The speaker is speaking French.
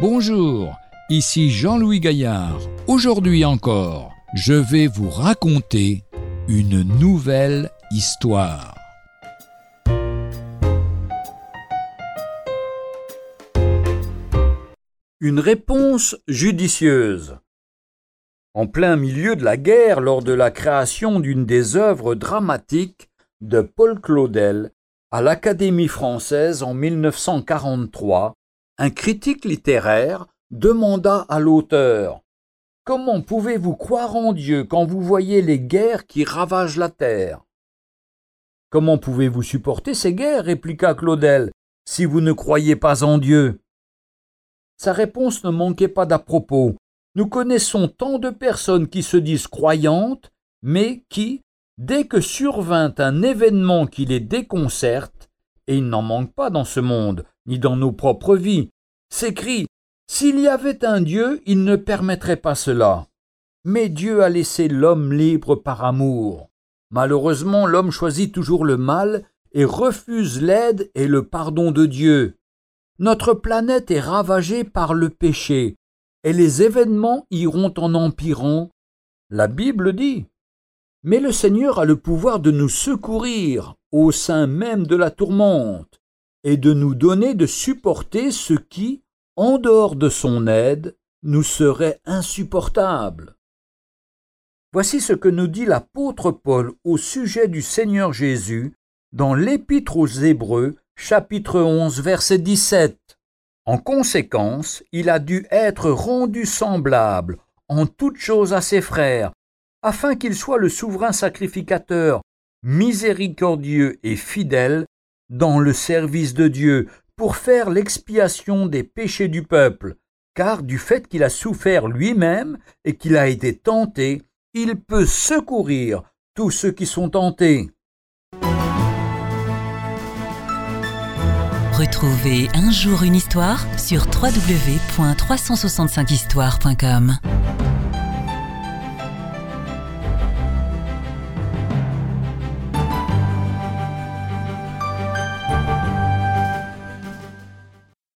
Bonjour, ici Jean-Louis Gaillard. Aujourd'hui encore, je vais vous raconter une nouvelle histoire. Une réponse judicieuse. En plein milieu de la guerre, lors de la création d'une des œuvres dramatiques de Paul Claudel à l'Académie française en 1943, un critique littéraire demanda à l'auteur Comment pouvez-vous croire en Dieu quand vous voyez les guerres qui ravagent la terre? Comment pouvez-vous supporter ces guerres? répliqua Claudel, si vous ne croyez pas en Dieu? Sa réponse ne manquait pas d'à propos. Nous connaissons tant de personnes qui se disent croyantes, mais qui, dès que survint un événement qui les déconcerte, et il n'en manque pas dans ce monde, ni dans nos propres vies, s'écrit S'il y avait un Dieu, il ne permettrait pas cela. Mais Dieu a laissé l'homme libre par amour. Malheureusement, l'homme choisit toujours le mal et refuse l'aide et le pardon de Dieu. Notre planète est ravagée par le péché, et les événements iront en empirant. La Bible dit. Mais le Seigneur a le pouvoir de nous secourir au sein même de la tourmente, et de nous donner de supporter ce qui, en dehors de son aide, nous serait insupportable. Voici ce que nous dit l'apôtre Paul au sujet du Seigneur Jésus dans l'Épître aux Hébreux, chapitre 11, verset 17. En conséquence, il a dû être rendu semblable en toutes choses à ses frères, afin qu'il soit le souverain sacrificateur, miséricordieux et fidèle, dans le service de Dieu, pour faire l'expiation des péchés du peuple, car du fait qu'il a souffert lui-même et qu'il a été tenté, il peut secourir tous ceux qui sont tentés. Retrouvez un jour une histoire sur www.365histoire.com.